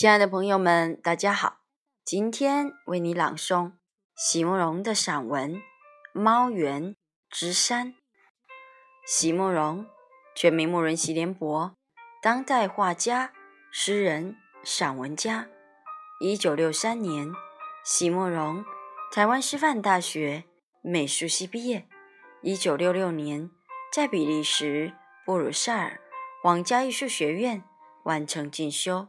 亲爱的朋友们，大家好！今天为你朗诵席慕容的散文《猫园之山》。席慕容，全名慕容席联博，当代画家、诗人、散文家。一九六三年，席慕容台湾师范大学美术系毕业。一九六六年，在比利时布鲁塞尔皇家艺术学院完成进修。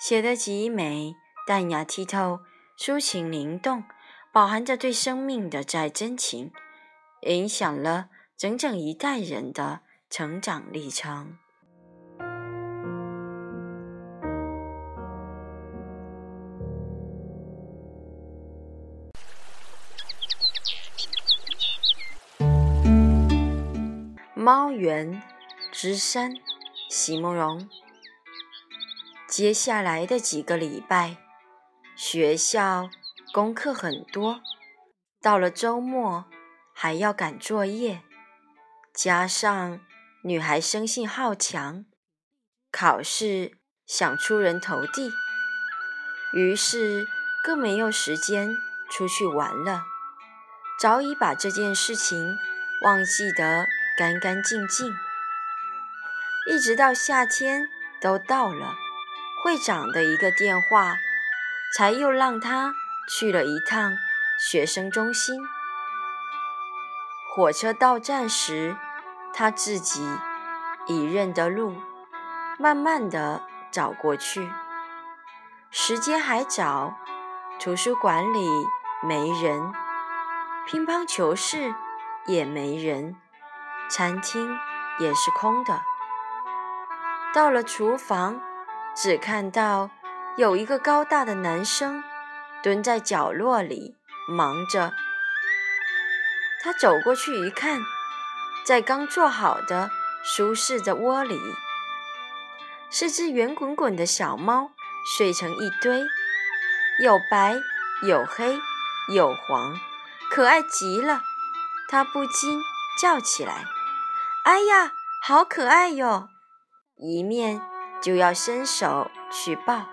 写得极美，淡雅剔透，抒情灵动，饱含着对生命的再真情，影响了整整一代人的成长历程。猫园之山，席慕容。接下来的几个礼拜，学校功课很多，到了周末还要赶作业，加上女孩生性好强，考试想出人头地，于是更没有时间出去玩了，早已把这件事情忘记得干干净净，一直到夏天都到了。会长的一个电话，才又让他去了一趟学生中心。火车到站时，他自己已认得路，慢慢的找过去。时间还早，图书馆里没人，乒乓球室也没人，餐厅也是空的。到了厨房。只看到有一个高大的男生蹲在角落里忙着。他走过去一看，在刚做好的舒适的窝里，是只圆滚滚的小猫，睡成一堆，有白有黑有黄，可爱极了。他不禁叫起来：“哎呀，好可爱哟！”一面。就要伸手去抱，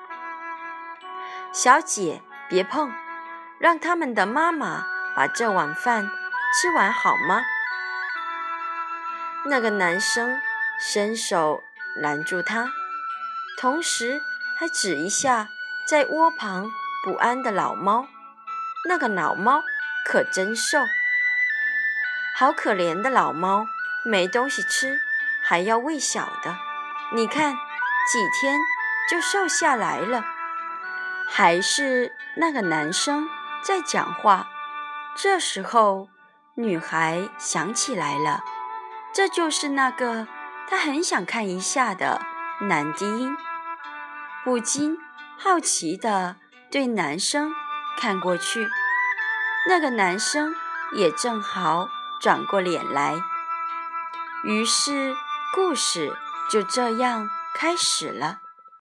小姐别碰，让他们的妈妈把这碗饭吃完好吗？那个男生伸手拦住他，同时还指一下在窝旁不安的老猫。那个老猫可真瘦，好可怜的老猫，没东西吃，还要喂小的，你看。几天就瘦下来了，还是那个男生在讲话。这时候，女孩想起来了，这就是那个她很想看一下的男低音，不禁好奇地对男生看过去。那个男生也正好转过脸来，于是故事就这样。开始了。